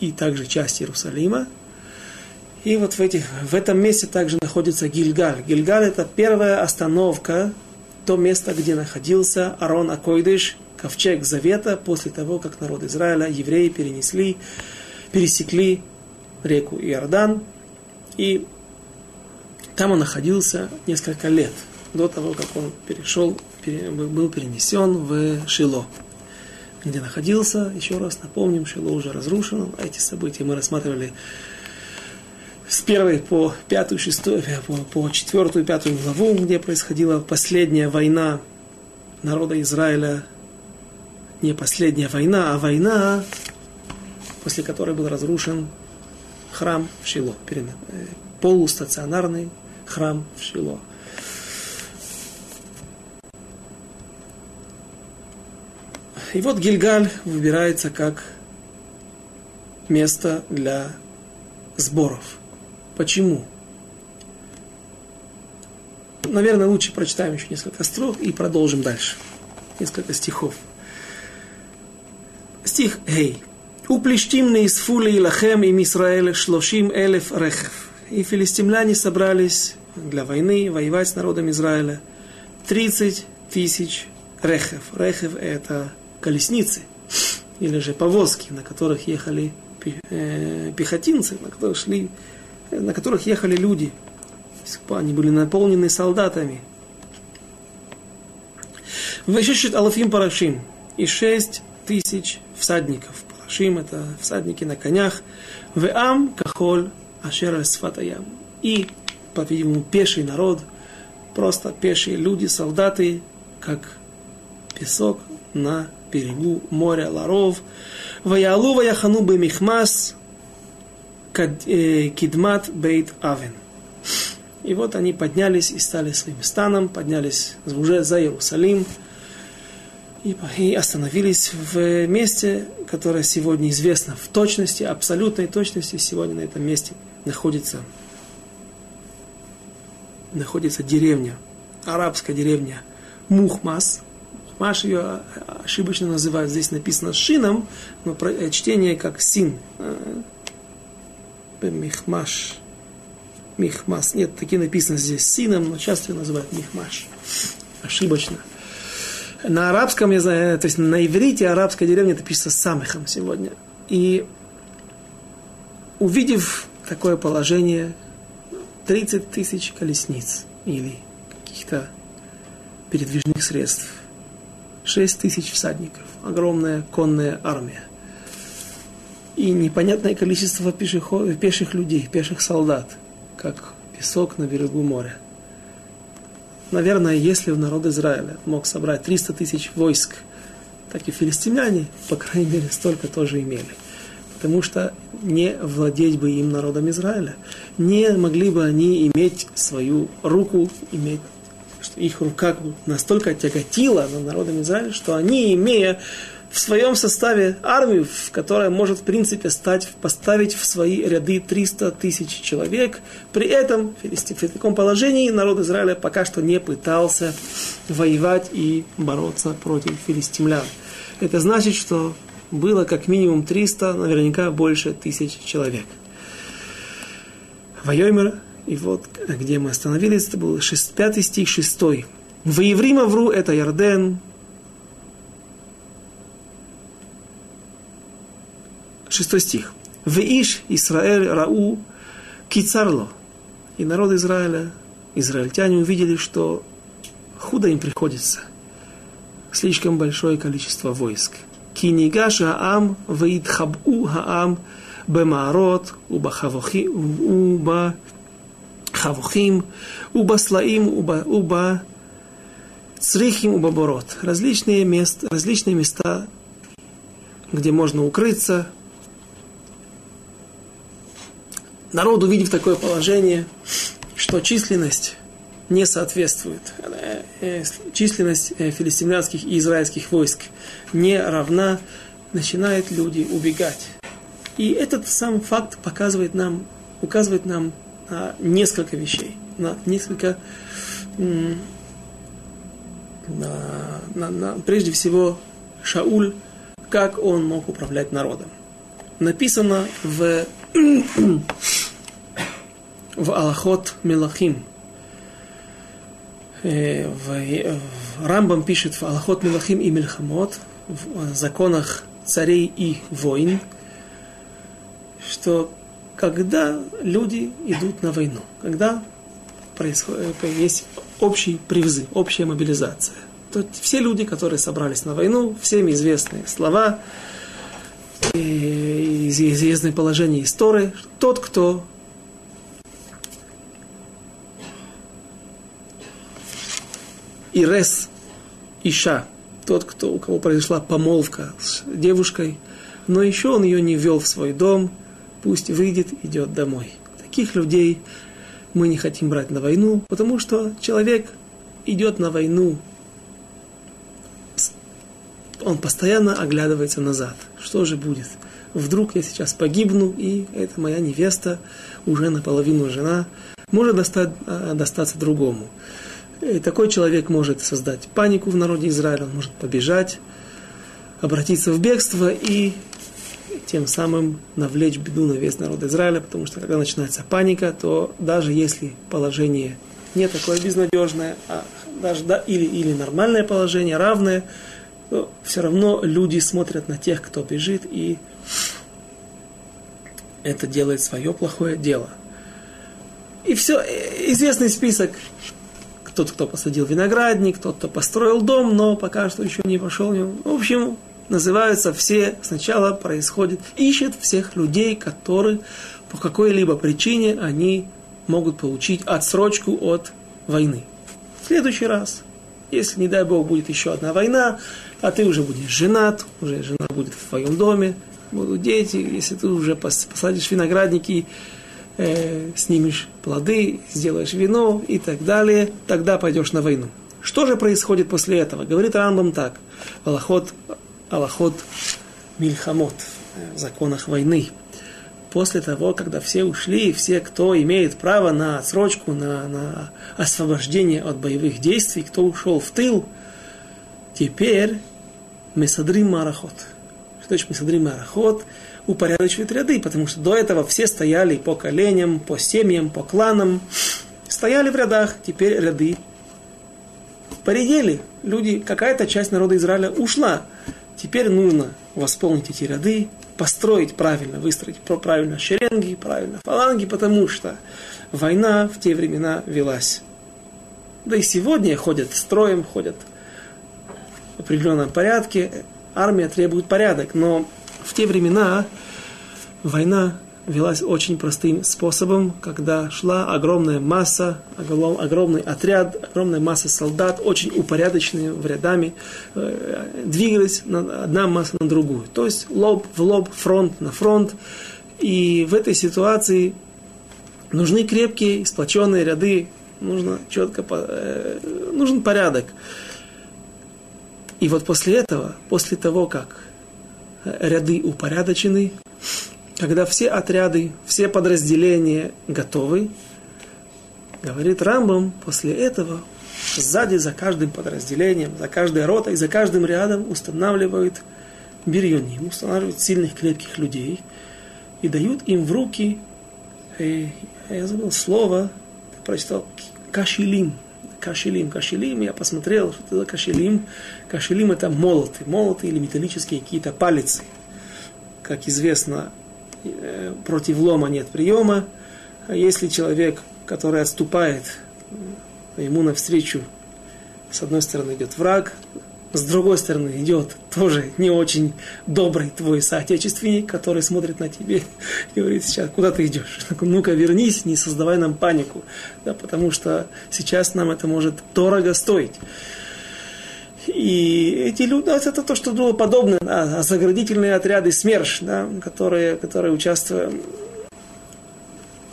[SPEAKER 1] и также часть Иерусалима. И вот в, этих, в этом месте также находится Гильгаль. Гильгаль это первая остановка, то место, где находился Арон Акойдыш, ковчег Завета, после того, как народ Израиля, евреи перенесли, пересекли реку Иордан. И там он находился несколько лет, до того, как он перешел, был перенесен в Шило где находился. Еще раз напомним, Шило уже разрушено. Эти события мы рассматривали с первой по пятую, шестую, э, по, по четвертую, пятую главу, где происходила последняя война народа Израиля. Не последняя война, а война, после которой был разрушен храм в Шило, э, полустационарный храм в Шило. И вот Гильгаль выбирается как место для сборов. Почему? Наверное, лучше прочитаем еще несколько строк и продолжим дальше. Несколько стихов. стих Гей. У плештим на Исфуле и Лахем им Исраэле шлошим элев рехев. И филистимляне собрались для войны, воевать с народом Израиля. 30 тысяч рехев. Рехев – это колесницы, или же повозки, на которых ехали э, пехотинцы, на которых шли, на которых ехали люди. Они были наполнены солдатами. Вешешет алафим парашим. И шесть тысяч всадников. Парашим – это всадники на конях. Веам кахоль ашер сфатаям. И, по-видимому, пеший народ, просто пешие люди, солдаты, как песок на берегу моря Ларов. Ваялу ваяхану бемихмас э, кидмат бейт авен. И вот они поднялись и стали своим станом, поднялись уже за Иерусалим и, остановились в месте, которое сегодня известно в точности, абсолютной точности. Сегодня на этом месте находится, находится деревня, арабская деревня Мухмас, Маш ее ошибочно называют, здесь написано шином, но э, чтение как син. Михмаш. Михмас. Нет, такие написано здесь сином, но часто ее называют михмаш. Ошибочно. На арабском, я знаю, то есть на иврите арабская деревня это пишется самыхом сегодня. И увидев такое положение, 30 тысяч колесниц или каких-то передвижных средств, 6 тысяч всадников, огромная конная армия. И непонятное количество пешеход, пеших людей, пеших солдат, как песок на берегу моря. Наверное, если в народ Израиля мог собрать 300 тысяч войск, так и филистимляне, по крайней мере, столько тоже имели. Потому что не владеть бы им народом Израиля, не могли бы они иметь свою руку, иметь что их рука настолько тяготила над народом Израиля, что они, имея в своем составе армию, которая может, в принципе, стать, поставить в свои ряды 300 тысяч человек. При этом в таком положении народ Израиля пока что не пытался воевать и бороться против филистимлян. Это значит, что было как минимум 300, наверняка больше тысяч человек. Вайомер и вот где мы остановились, это был 6, 5 стих 6. В Еврима вру это Ярден. Шестой стих. В Иш Исраэль Рау Кицарло. И народ Израиля, израильтяне увидели, что худо им приходится. Слишком большое количество войск. Кинигаш Аам Ваидхабу Хаам Бемаарот Убахавохи Уба хавухим, уба уба, црихим, уба борот. Различные места, различные места, где можно укрыться. Народ, увидев такое положение, что численность не соответствует, э, э, численность э, филистимлянских и израильских войск не равна, начинают люди убегать. И этот сам факт показывает нам, указывает нам на несколько вещей, на несколько, на, на, на, прежде всего, Шауль, как он мог управлять народом. Написано в, в Аллахот Мелахим, э, в Рамбам пишет в Аллахот Мелахим и Мельхамот, в законах царей и войн, что когда люди идут на войну, когда происходит, есть общий призыв, общая мобилизация. То все люди, которые собрались на войну, всем известные слова, и известное положение истории, тот, кто Ирес Иша, тот, кто, у кого произошла помолвка с девушкой, но еще он ее не ввел в свой дом – пусть выйдет, идет домой. Таких людей мы не хотим брать на войну, потому что человек идет на войну, он постоянно оглядывается назад. Что же будет? Вдруг я сейчас погибну, и это моя невеста, уже наполовину жена, может достать, а, достаться другому. И такой человек может создать панику в народе Израиля, он может побежать, обратиться в бегство и тем самым навлечь беду на весь народ Израиля, потому что когда начинается паника, то даже если положение не такое безнадежное, а даже да, или, или нормальное положение, равное, то все равно люди смотрят на тех, кто бежит, и это делает свое плохое дело. И все, известный список, тот, кто посадил виноградник, тот, кто построил дом, но пока что еще не пошел. В общем, называются все, сначала происходит, ищет всех людей, которые по какой-либо причине они могут получить отсрочку от войны. В следующий раз, если, не дай Бог, будет еще одна война, а ты уже будешь женат, уже жена будет в твоем доме, будут дети, если ты уже посадишь виноградники, э, снимешь плоды, сделаешь вино и так далее, тогда пойдешь на войну. Что же происходит после этого? Говорит Рамбам так. Аллахот, Аллахот Мильхамот, в законах войны. После того, когда все ушли, все, кто имеет право на отсрочку, на, на освобождение от боевых действий, кто ушел в тыл, теперь Месадрим Марахот. Что значит Месадрим Марахот? Упорядочивает ряды, потому что до этого все стояли по коленям, по семьям, по кланам, стояли в рядах, теперь ряды поредели. Люди, какая-то часть народа Израиля ушла. Теперь нужно восполнить эти ряды, построить правильно, выстроить правильно шеренги, правильно фаланги, потому что война в те времена велась. Да и сегодня ходят строем, ходят в определенном порядке. Армия требует порядок, но в те времена война велась очень простым способом, когда шла огромная масса, огромный отряд, огромная масса солдат, очень упорядоченные в рядами, э, двигались одна масса на другую. То есть лоб в лоб, фронт на фронт. И в этой ситуации нужны крепкие, сплоченные ряды, нужно четко, э, нужен порядок. И вот после этого, после того, как ряды упорядочены, когда все отряды, все подразделения готовы, говорит Рамбам, после этого сзади за каждым подразделением, за каждой ротой, за каждым рядом устанавливают бирюним, устанавливают сильных крепких людей и дают им в руки, э, я забыл слово, прочитал, кашелим, кашелим, кашелим, я посмотрел, что это за кашелим. Кашелим это молоты, молоты или металлические какие-то палицы. Как известно, Э, против лома нет приема. А если человек, который отступает, э, ему навстречу, с одной стороны идет враг, с другой стороны идет тоже не очень добрый твой соотечественник, который смотрит на тебе и говорит, сейчас, куда ты идешь? Ну-ка вернись, не создавай нам панику, да, потому что сейчас нам это может дорого стоить. И эти люди, это то, что было подобно, да, заградительные отряды СМЕРШ, да, которые, которые участвовали,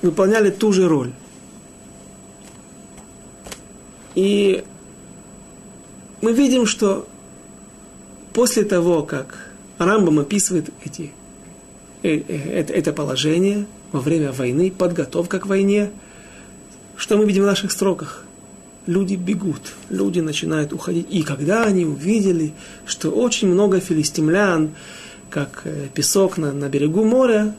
[SPEAKER 1] выполняли ту же роль. И мы видим, что после того, как Рамбам описывает эти, э, э, это, положение во время войны, подготовка к войне, что мы видим в наших строках? люди бегут, люди начинают уходить. И когда они увидели, что очень много филистимлян, как э, песок на, на берегу моря,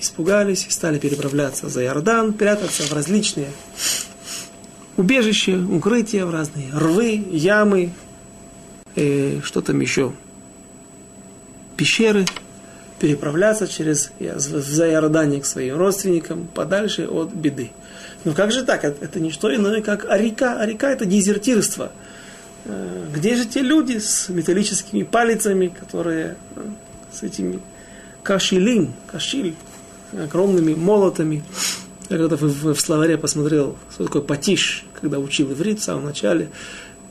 [SPEAKER 1] испугались и стали переправляться за Иордан, прятаться в различные убежища, укрытия, в разные рвы, ямы, э, что там еще, пещеры, переправляться через за Иордане к своим родственникам подальше от беды. Но как же так? Это, это не что иное, как а река. А река это дезертирство. Э, где же те люди с металлическими палицами, которые э, с этими כשילים, כשיל, огромными молотами. Я когда в, в словаре посмотрел, что такое פטיש, когда учил иврит в самом начале,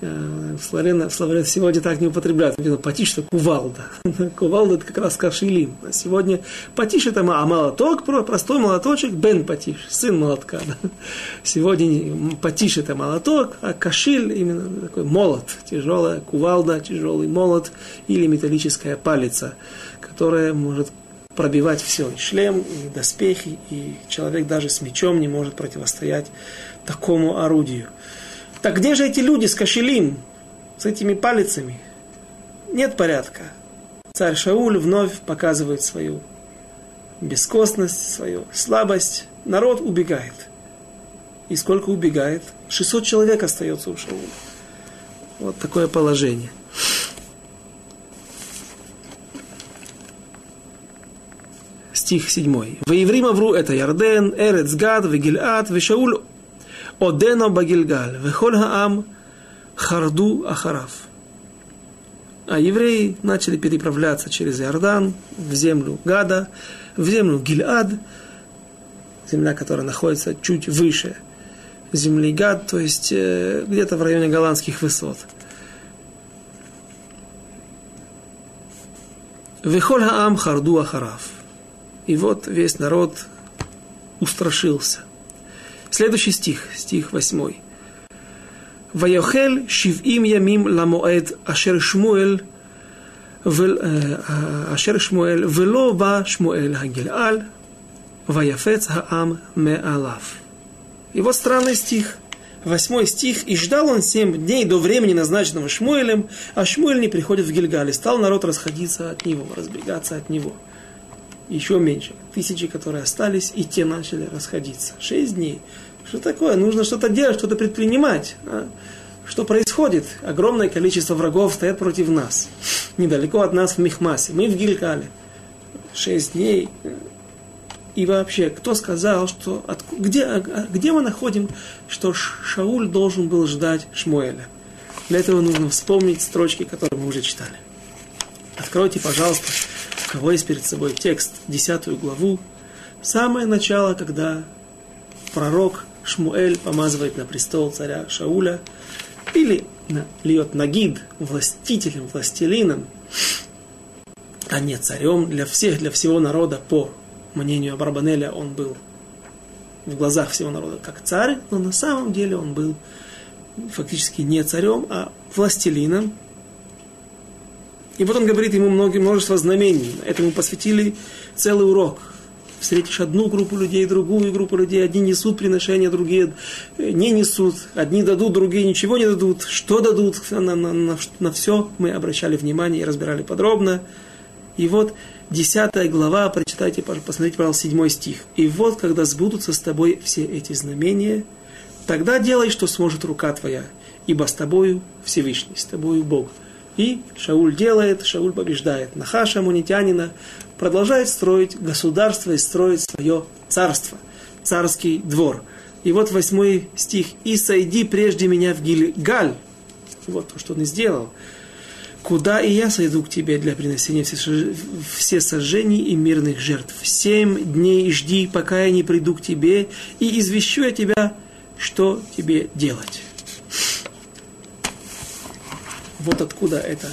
[SPEAKER 1] Э, в словаре, в словаре сегодня так не употребляют. Написано פטיש это кувалда. кувалда это как раз כשילים. А сегодня פטיש это а молоток, простой молоточек, בן פטיש, сын молотка. Да? Сегодня פטיש это молоток, а כשיל именно такой молот, тяжелая кувалда, тяжелый молот или металлическая палица, которая может пробивать все, и шлем, и доспехи, и человек даже с мечом не может противостоять такому орудию. Так где же эти люди с кошелем, с этими палицами? Нет порядка. царь Шауль вновь показывает свою бескостность, свою слабость. Народ убегает. И сколько убегает? 600 человек остается у Шауля. Вот такое положение. Стих 7. Воеврим Авру это Ярден, Эрец Гад, Вегилат, Вешауль Одено Багильгаль, Вехоль Хаам Харду Ахараф. А евреи начали переправляться через Иордан в землю Гада, в землю Гильад, земля, которая находится чуть выше земли Гад, то есть э, где-то в районе голландских высот. Вехоль Хаам Харду Ахараф. И вот весь народ устрашился. Следующий стих, стих восьмой. ויאכל שבעים ימים למועד אשר שמואל אשר שמואל ולא בא שמואל הגלעל ויפץ העם מעליו. И вот странный стих. Восьмой стих. «И ждал он семь дней до времени, назначенного Шмуэлем, а Шмуэль не приходит в Гильгаль. И стал народ расходиться от него, разбегаться от него. Еще меньше. Тысячи, которые остались, и те начали расходиться. Шесть дней. что такое? Нужно что-то делать, что-то предпринимать. А? Что происходит? Огромное количество врагов стоят против нас. Недалеко от нас в Мехмасе. Мы в Гилькале. Шесть дней. И вообще, кто сказал, что от, где, а, где мы находим, что Шауль должен был ждать Шмуэля? Для этого нужно вспомнить строчки, которые мы уже читали. Откройте, пожалуйста, у кого есть перед собой текст, десятую главу, самое начало, когда пророк Шмуэль помазывает на престол царя Шауля, или на, льет нагид, властителем, властелином, а не царем для всех, для всего народа, по мнению Абарбанеля, он был в глазах всего народа как царь, но на самом деле он был фактически не царем, а властелином. И вот он говорит ему многие, множество знамений. Этому посвятили целый урок встретишь одну группу людей, другую группу людей, одни несут приношения, другие э, не несут, одни дадут, другие ничего не дадут, что дадут, на, на, на, на все мы обращали внимание и разбирали подробно. И вот десятая глава, прочитайте, посмотрите, пожалуйста, седьмой стих. И вот, когда сбудутся с тобой все эти знамения, тогда делай, что сможет рука твоя, ибо с тобою Всевышний, с тобою Бог. И Шауль делает, Шауль побеждает Нахаша, Мунитянина, продолжает строить государство и строить свое царство, царский двор. И вот восьмой стих. «И сойди прежде меня в Гильгаль». Вот то, что он и сделал. «Куда и я сойду к тебе для принесения все сожжений и мирных жертв. Семь дней жди, пока я не приду к тебе, и извещу я тебя, что тебе делать». Вот откуда это,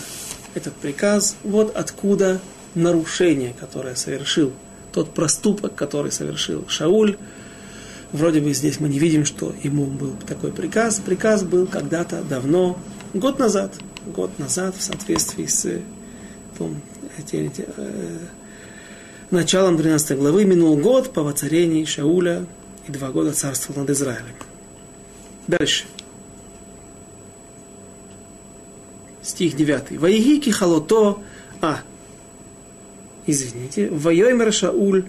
[SPEAKER 1] этот приказ, вот откуда нарушение, которое совершил, тот проступок, который совершил Шауль. Вроде бы здесь мы не видим, что ему был такой приказ. Приказ был когда-то давно, год назад, год назад, в соответствии с том, эти, э, началом 12 главы, минул год по воцарении Шауля и два года царствовал над Израилем. Дальше. Стих 9. Ваиги кихалото, а, извините, Вайоймер Шауль.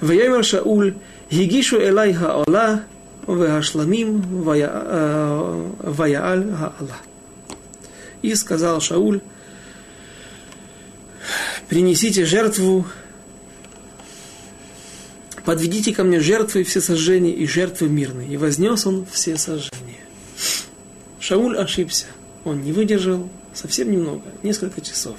[SPEAKER 1] Вайоймер Шауль, Гигишу Элай Хаола, Вегашламим, э, Ваяаль Хаала. И сказал Шауль, принесите жертву, подведите ко мне жертвы все сожжения и жертвы мирные. И вознес он все сожжения. Шауль ошибся он не выдержал совсем немного, несколько часов.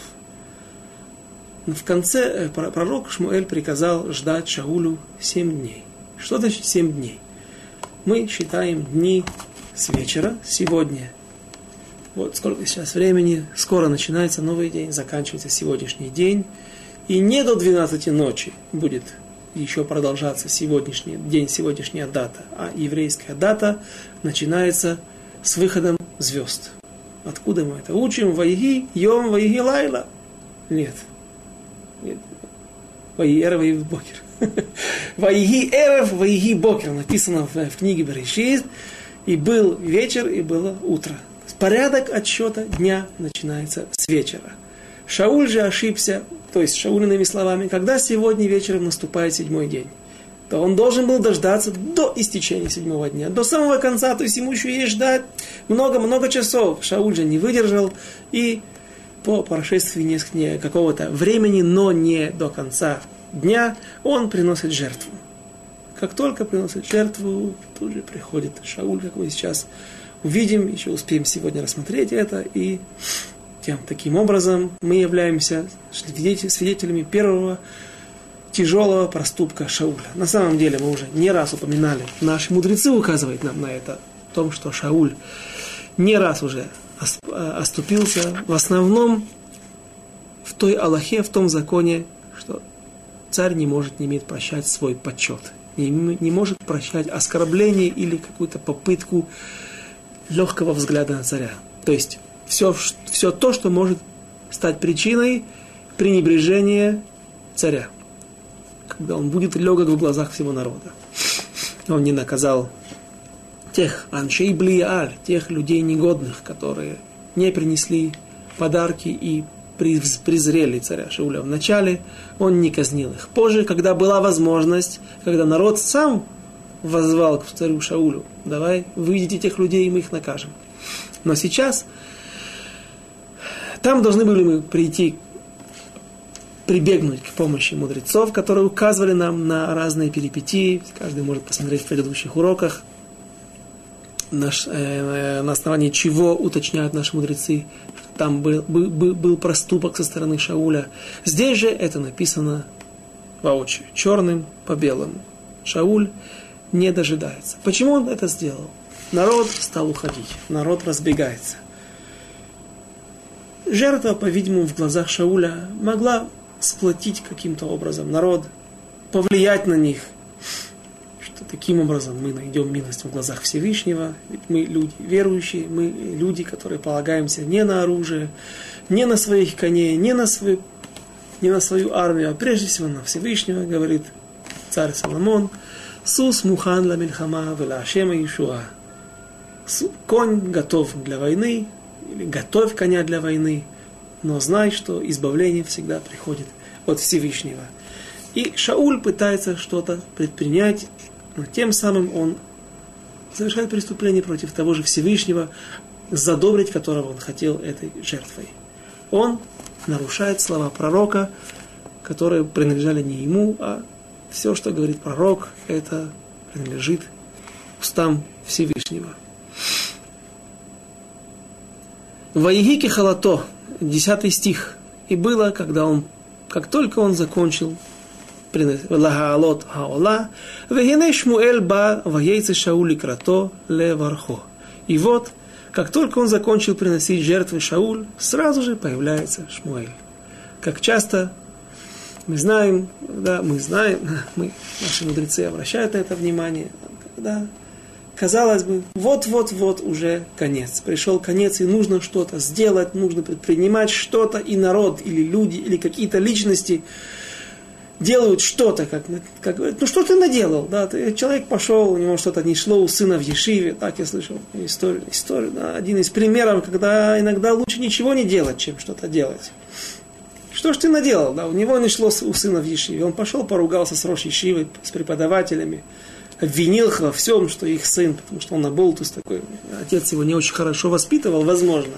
[SPEAKER 1] Но в конце э, пророк Шмуэль приказал ждать Шаулю семь дней. Что значит семь дней? Мы считаем дни с вечера, сегодня. Вот сколько сейчас времени, скоро начинается новый день, заканчивается сегодняшний день. И не до 12 ночи будет еще продолжаться сегодняшний день, сегодняшняя дата, а еврейская дата начинается с выходом звезд. Откуда мы это учим? Вайги, йом, вайги, лайла. Нет. Нет. Вайги, эрев, вайги, бокер. Вайги, эрев, вайги, бокер. Написано в, в книге Берешит. И был вечер, и было утро. порядок отсчета дня начинается с вечера. Шауль же ошибся, то есть Шаулиными словами, когда сегодня вечером наступает седьмой день то он должен был дождаться до истечения седьмого дня, до самого конца, то есть ему еще есть ждать много-много часов. Шауль же не выдержал, и по прошествии какого-то времени, но не до конца дня, он приносит жертву. Как только приносит жертву, тут же приходит Шауль, как мы сейчас увидим, еще успеем сегодня рассмотреть это, и тем, таким образом мы являемся свидетелями первого тяжелого проступка Шауля. На самом деле мы уже не раз упоминали, наши мудрецы указывают нам на это, о том, что Шауль не раз уже э, оступился, в основном в той Аллахе, в том законе, что царь не может, не имеет прощать свой почет, не, не может прощать оскорбление или какую-то попытку легкого взгляда на царя. То есть все, все то, что может стать причиной пренебрежения царя когда он будет легок в глазах всего народа. Он не наказал тех аншей блиаль, тех людей негодных, которые не принесли подарки и презрели царя Шауля. Вначале он не казнил их. Позже, когда была возможность, когда народ сам возвал к царю Шаулю, давай, выйдите тех людей, и мы их накажем. Но сейчас там должны были мы прийти прибегнуть к помощи мудрецов, которые указывали нам на разные перипетии. Каждый может посмотреть в предыдущих уроках, наш, э, на основании чего уточняют наши мудрецы, там был, был, был проступок со стороны Шауля. Здесь же это написано воочию, черным по белому. Шауль не дожидается. Почему он это сделал? Народ стал уходить, народ разбегается. Жертва, по-видимому, в глазах Шауля могла сплотить каким-то образом народ, повлиять на них, что таким образом мы найдем милость в глазах Всевышнего, ведь мы люди верующие, мы люди, которые полагаемся не на оружие, не на своих коней, не на, свою, не на свою армию, а прежде всего на Всевышнего, говорит царь Соломон, «Сус мухан ла мильхама вела Ашема Ишуа». Конь готов для войны, или готовь коня для войны, но знай, что избавление всегда приходит от Всевышнего. И Шауль пытается что-то предпринять, но тем самым он совершает преступление против того же Всевышнего, задобрить которого он хотел этой жертвой. Он нарушает слова пророка, которые принадлежали не ему, а все, что говорит пророк, это принадлежит устам Всевышнего. Ваигики халато, 10 стих. И было, когда он, как только он закончил Лагаалот Хаола, Вегене Шмуэль ба Ваейце Шаули Крато Левархо. И вот, как только он закончил приносить жертвы Шауль, сразу же появляется Шмуэль. Как часто мы знаем, да, мы знаем, мы, наши мудрецы обращают на это внимание, когда казалось бы, вот-вот-вот уже конец. Пришел конец, и нужно что-то сделать, нужно предпринимать что-то, и народ, или люди, или какие-то личности делают что-то, как, как ну что ты наделал, да, ты, человек пошел, у него что-то не шло у сына в Ешиве, так я слышал историю, историю да, один из примеров, когда иногда лучше ничего не делать, чем что-то делать. Что ж ты наделал, да, у него не шло у сына в Ешиве, он пошел, поругался с Рош Ешивой, с преподавателями, обвинил их во всем, что их сын, потому что он Аболтус такой, отец его не очень хорошо воспитывал, возможно.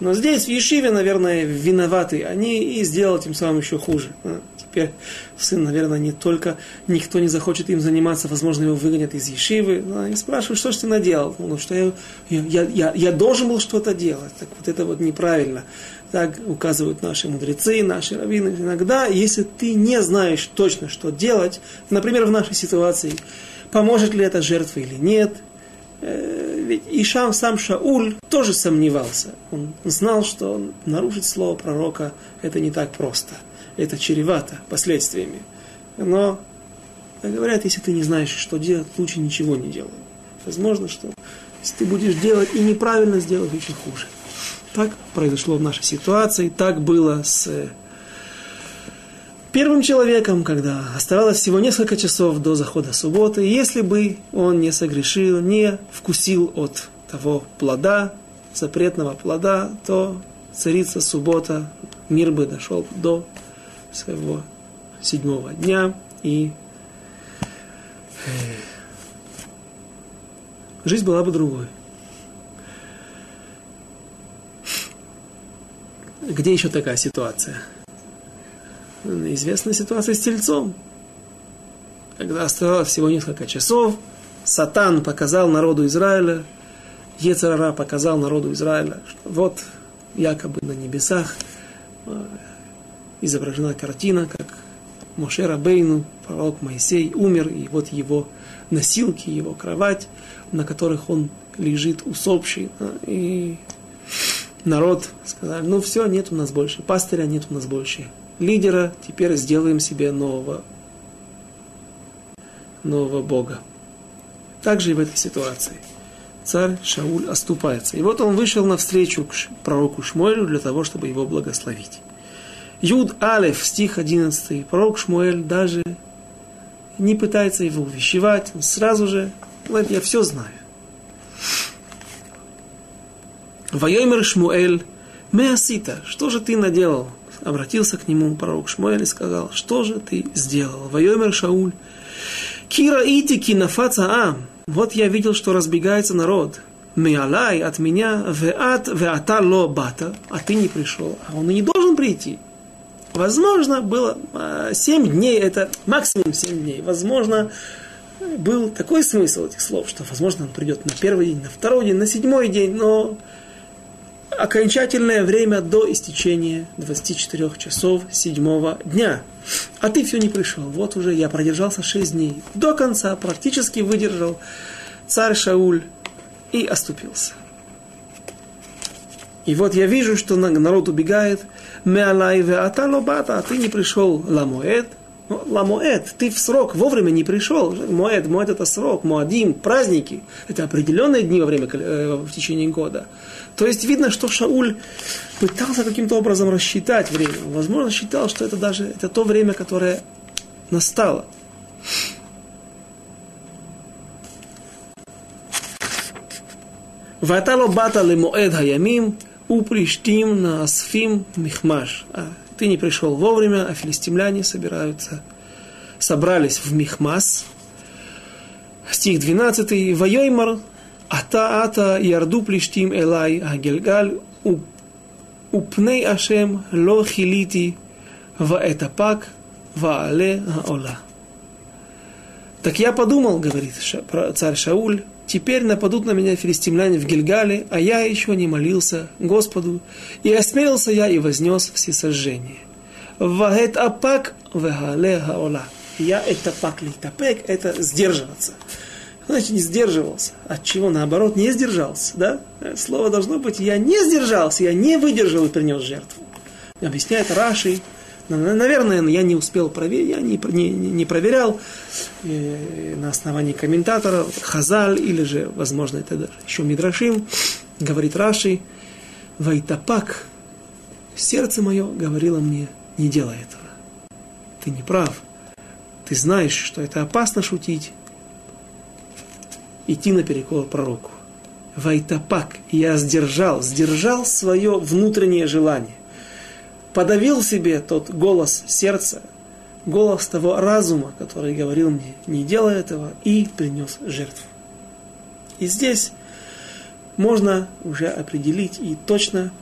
[SPEAKER 1] Но здесь в Ешиве, наверное, виноваты они и сделал тем самым еще хуже. А теперь сын, наверное, не только, никто не захочет им заниматься, возможно, его выгонят из Ешивы. Ну, и спрашивают, что же ты наделал? Ну, что я, я, я, я должен был что-то делать. Так вот это вот неправильно. Так указывают наши мудрецы, наши раввины. Иногда, если ты не знаешь точно, что делать, например, в нашей ситуации, поможет ли это жертва или нет. Э, ведь и сам, Шауль тоже сомневался. Он знал, что нарушить слово пророка это не так просто. Это чревато последствиями. Но, говорят, если ты не знаешь, что делать, лучше ничего не делай. Возможно, что если ты будешь делать и неправильно сделать, еще хуже. Так произошло в нашей ситуации, так было с первым человеком, когда оставалось всего несколько часов до захода субботы, если бы он не согрешил, не вкусил от того плода, запретного плода, то царица суббота, мир бы дошел до своего седьмого дня, и э, жизнь была бы другой. Где еще такая ситуация? Известная ситуация с тельцом. Когда оставалось всего несколько часов, Сатан показал народу Израиля, Ецарара показал народу Израиля, что вот якобы на небесах э, изображена картина, как Моше Рабейну, пророк Моисей, умер, и вот его носилки, его кровать, на которых он лежит усопший. И народ сказали, ну все, нет у нас больше пастыря, нет у нас больше лидера, теперь сделаем себе нового, нового Бога. Также и в этой ситуации. Царь Шауль оступается. И вот он вышел навстречу к пророку Шмуэлю для того, чтобы его благословить. Юд Алеф, стих 11. Пророк Шмуэль даже не пытается его увещевать, он сразу же, я все знаю. Вайомер Шмуэль, Меасита, что же ты наделал? Обратился к нему пророк Шмуэль и сказал, что же ты сделал? Вайомер Шауль, Кира итики нафаца ам, вот я видел, что разбегается народ. Миалай от меня, веат, веата ло бата, а ты не пришел. А он и не должен прийти. Возможно, было 7 а, дней, это максимум 7 дней. Возможно, был такой смысл этих слов, что, возможно, он придет на первый день, на второй день, на седьмой день, но окончательное время до истечения 24 часов седьмого дня. А ты все не пришел. Вот уже я продержался 6 дней. До конца практически выдержал царь Шауль и оступился. И вот я вижу, что народ убегает. Меалай веата лобата, а ты не пришел ламоэд. Ну, ламоэд, ты в срок вовремя не пришел. Моэд, моэд это срок, моадим, праздники. Это определенные дни во время, э, в течение года. То есть видно, что Шауль пытался каким-то образом рассчитать время. Возможно, считал, что это даже это то время, которое настало. Ватало бата лемоэд хаямим, уприштим на асфим михмаш. Ты не пришел вовремя, а филистимляне собираются, собрались в Михмас. Стих 12. Вайоймар ата ата ярду плештим элай агельгаль упней ашем ло хилити ваэтапак ваале аола. Так я подумал, говорит царь Шауль, теперь нападут на меня филистимляне в Гильгале, а я еще не молился Господу, и осмелился я и вознес всесожжение. Ваэт апак вегале хаола. Я это пак литапек, это сдерживаться значит, не сдерживался. От чего? Наоборот, не сдержался. Да? Слово должно быть, я не сдержался, я не выдержал и принес жертву. Объясняет Раши. Наверное, я не успел проверить, я не, не, не проверял э, на основании комментатора, Хазаль, или же, возможно, это еще Мидрашим, говорит Раши, Вайтапак, сердце мое говорило мне, не делай этого. Ты не прав. Ты знаешь, что это опасно шутить, идти наперекор пророку. Вайтапак, я сдержал, сдержал свое внутреннее желание. Подавил себе тот голос сердца, голос того разума, который говорил мне, не делай этого, и принес жертву. И здесь можно уже определить и точно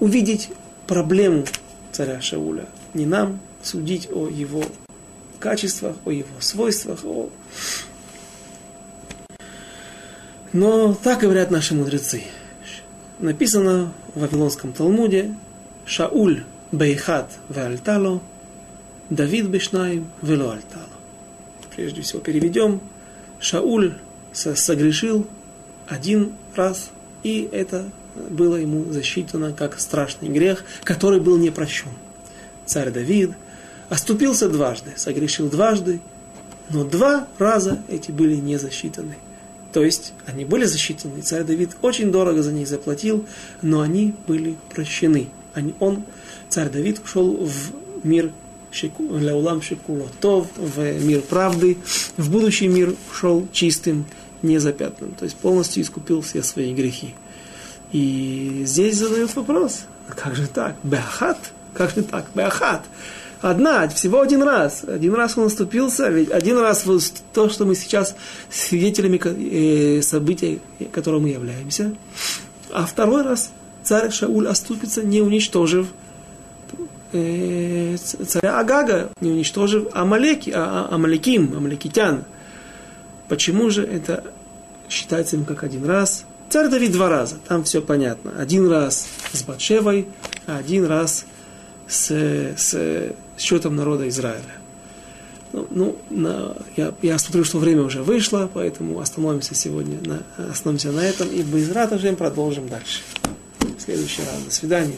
[SPEAKER 1] увидеть проблему царя Шауля. Не нам судить о его качествах, о его свойствах, о но так говорят наши мудрецы. Написано в Вавилонском Талмуде Шауль Бейхат Веальтало, Давид Бешнаим Вело Альтало. Прежде всего переведем. Шауль согрешил один раз, и это было ему засчитано как страшный грех, который был не прощен. Царь Давид оступился дважды, согрешил дважды, но два раза эти были не засчитаны. То есть они были засчитаны, царь Давид очень дорого за них заплатил, но они были прощены. Он, царь Давид, ушел в мир Ляулам Шекулотов, в мир правды, в будущий мир ушел чистым, незапятным, то есть полностью искупил все свои грехи. И здесь задают вопрос, «А как же так? Беахат? Как же так? Беахат. Одна, всего один раз. Один раз он наступился, ведь один раз вот то, что мы сейчас свидетелями э, событий, которым мы являемся. А второй раз царь Шауль оступится, не уничтожив э, царя Агага, не уничтожив Амалеки, а, а, Амалеким, Амалекитян. Почему же это считается им как один раз? Царь Давид два раза, там все понятно. Один раз с Батшевой, а один раз с, с счетом народа Израиля. Ну, ну на, я, я смотрю, что время уже вышло, поэтому остановимся сегодня на, остановимся на этом и без Ратажем продолжим дальше. В следующий раз. До свидания.